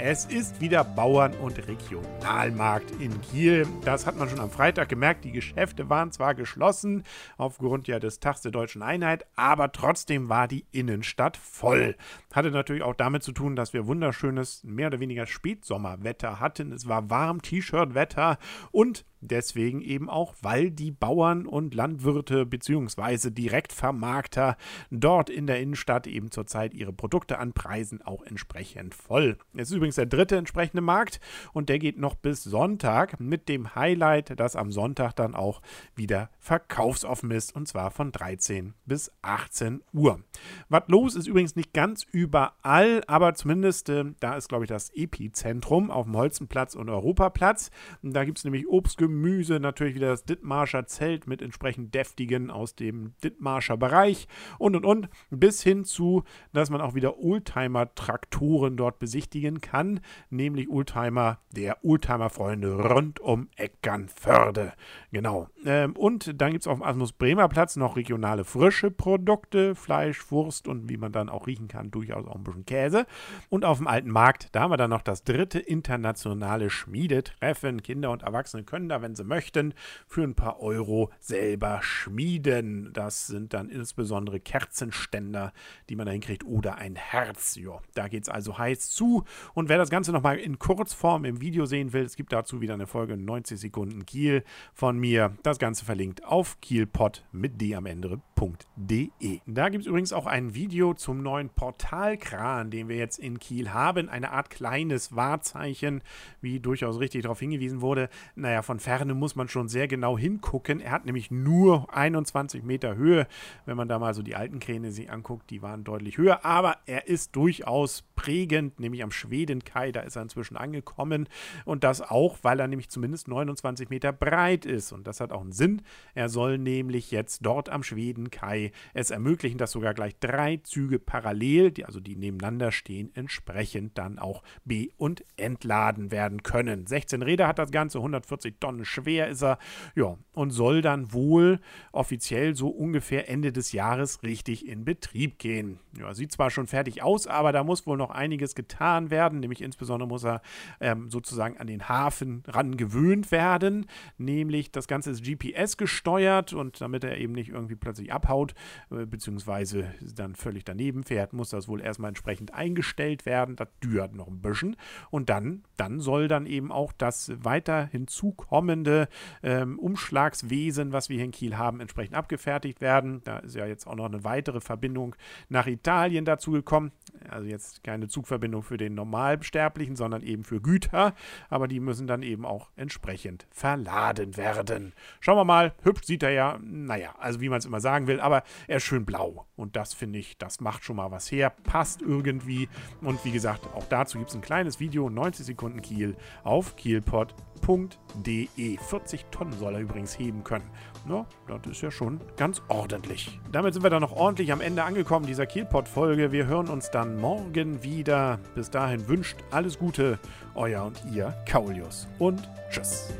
Es ist wieder Bauern- und Regionalmarkt in Kiel. Das hat man schon am Freitag gemerkt. Die Geschäfte waren zwar geschlossen aufgrund ja des Tags der deutschen Einheit, aber trotzdem war die Innenstadt voll. Hatte natürlich auch damit zu tun, dass wir wunderschönes, mehr oder weniger Spätsommerwetter hatten. Es war warm, T-Shirt-Wetter und Deswegen eben auch, weil die Bauern und Landwirte bzw. Direktvermarkter dort in der Innenstadt eben zurzeit ihre Produkte anpreisen, auch entsprechend voll. Es ist übrigens der dritte entsprechende Markt und der geht noch bis Sonntag mit dem Highlight, dass am Sonntag dann auch wieder verkaufsoffen ist und zwar von 13 bis 18 Uhr. Was los ist übrigens nicht ganz überall, aber zumindest äh, da ist, glaube ich, das Epizentrum auf dem Holzenplatz und Europaplatz. Da gibt es nämlich Obst, Gemüse, natürlich wieder das Dittmarscher Zelt mit entsprechend deftigen aus dem Dittmarscher Bereich und und und, bis hin zu, dass man auch wieder Oldtimer-Traktoren dort besichtigen kann, nämlich Oldtimer der Oldtimer-Freunde rund um Eckernförde. Genau. Ähm, und dann gibt es auf dem Asmus Bremer Platz noch regionale frische Produkte, Fleisch, Wurst und wie man dann auch riechen kann, durchaus auch ein bisschen Käse. Und auf dem alten Markt, da haben wir dann noch das dritte internationale Schmiedetreffen. Kinder und Erwachsene können da wenn sie möchten, für ein paar Euro selber schmieden. Das sind dann insbesondere Kerzenständer, die man da hinkriegt, oder ein Herz. Ja, da geht es also heiß zu. Und wer das Ganze nochmal in Kurzform im Video sehen will, es gibt dazu wieder eine Folge 90 Sekunden Kiel von mir. Das Ganze verlinkt auf kielpot mit d am Ende www.kran.de. Da gibt es übrigens auch ein Video zum neuen Portalkran, den wir jetzt in Kiel haben. Eine Art kleines Wahrzeichen, wie durchaus richtig darauf hingewiesen wurde. Naja, von Ferne muss man schon sehr genau hingucken. Er hat nämlich nur 21 Meter Höhe. Wenn man da mal so die alten Kräne sich anguckt, die waren deutlich höher. Aber er ist durchaus prägend, nämlich am Schwedenkai. Da ist er inzwischen angekommen. Und das auch, weil er nämlich zumindest 29 Meter breit ist. Und das hat auch einen Sinn. Er soll nämlich jetzt dort am Schweden Kai es ermöglichen, dass sogar gleich drei Züge parallel, die, also die nebeneinander stehen, entsprechend dann auch be- und entladen werden können. 16 Räder hat das Ganze, 140 Tonnen schwer ist er, ja, und soll dann wohl offiziell so ungefähr Ende des Jahres richtig in Betrieb gehen. Ja, sieht zwar schon fertig aus, aber da muss wohl noch einiges getan werden, nämlich insbesondere muss er ähm, sozusagen an den Hafen ran gewöhnt werden, nämlich das Ganze ist GPS gesteuert und damit er eben nicht irgendwie plötzlich abhaut, äh, beziehungsweise dann völlig daneben fährt, muss das wohl erstmal entsprechend eingestellt werden. Das dürt noch ein bisschen. Und dann, dann soll dann eben auch das weiter hinzukommende ähm, Umschlagswesen, was wir hier in Kiel haben, entsprechend abgefertigt werden. Da ist ja jetzt auch noch eine weitere Verbindung nach Italien dazu gekommen. Also jetzt keine Zugverbindung für den Normalsterblichen, sondern eben für Güter. Aber die müssen dann eben auch entsprechend verladen werden. Schauen wir mal. Hübsch sieht er ja, naja, also wie man es immer sagen will, aber er ist schön blau. Und das finde ich, das macht schon mal was her, passt irgendwie. Und wie gesagt, auch dazu gibt es ein kleines Video, 90 Sekunden Kiel auf kielpot.de. 40 Tonnen soll er übrigens heben können. No, das ist ja schon ganz ordentlich. Damit sind wir dann noch ordentlich am Ende angekommen dieser Kielpot-Folge. Wir hören uns dann morgen wieder. Bis dahin wünscht alles Gute, euer und ihr Kaulius. Und tschüss.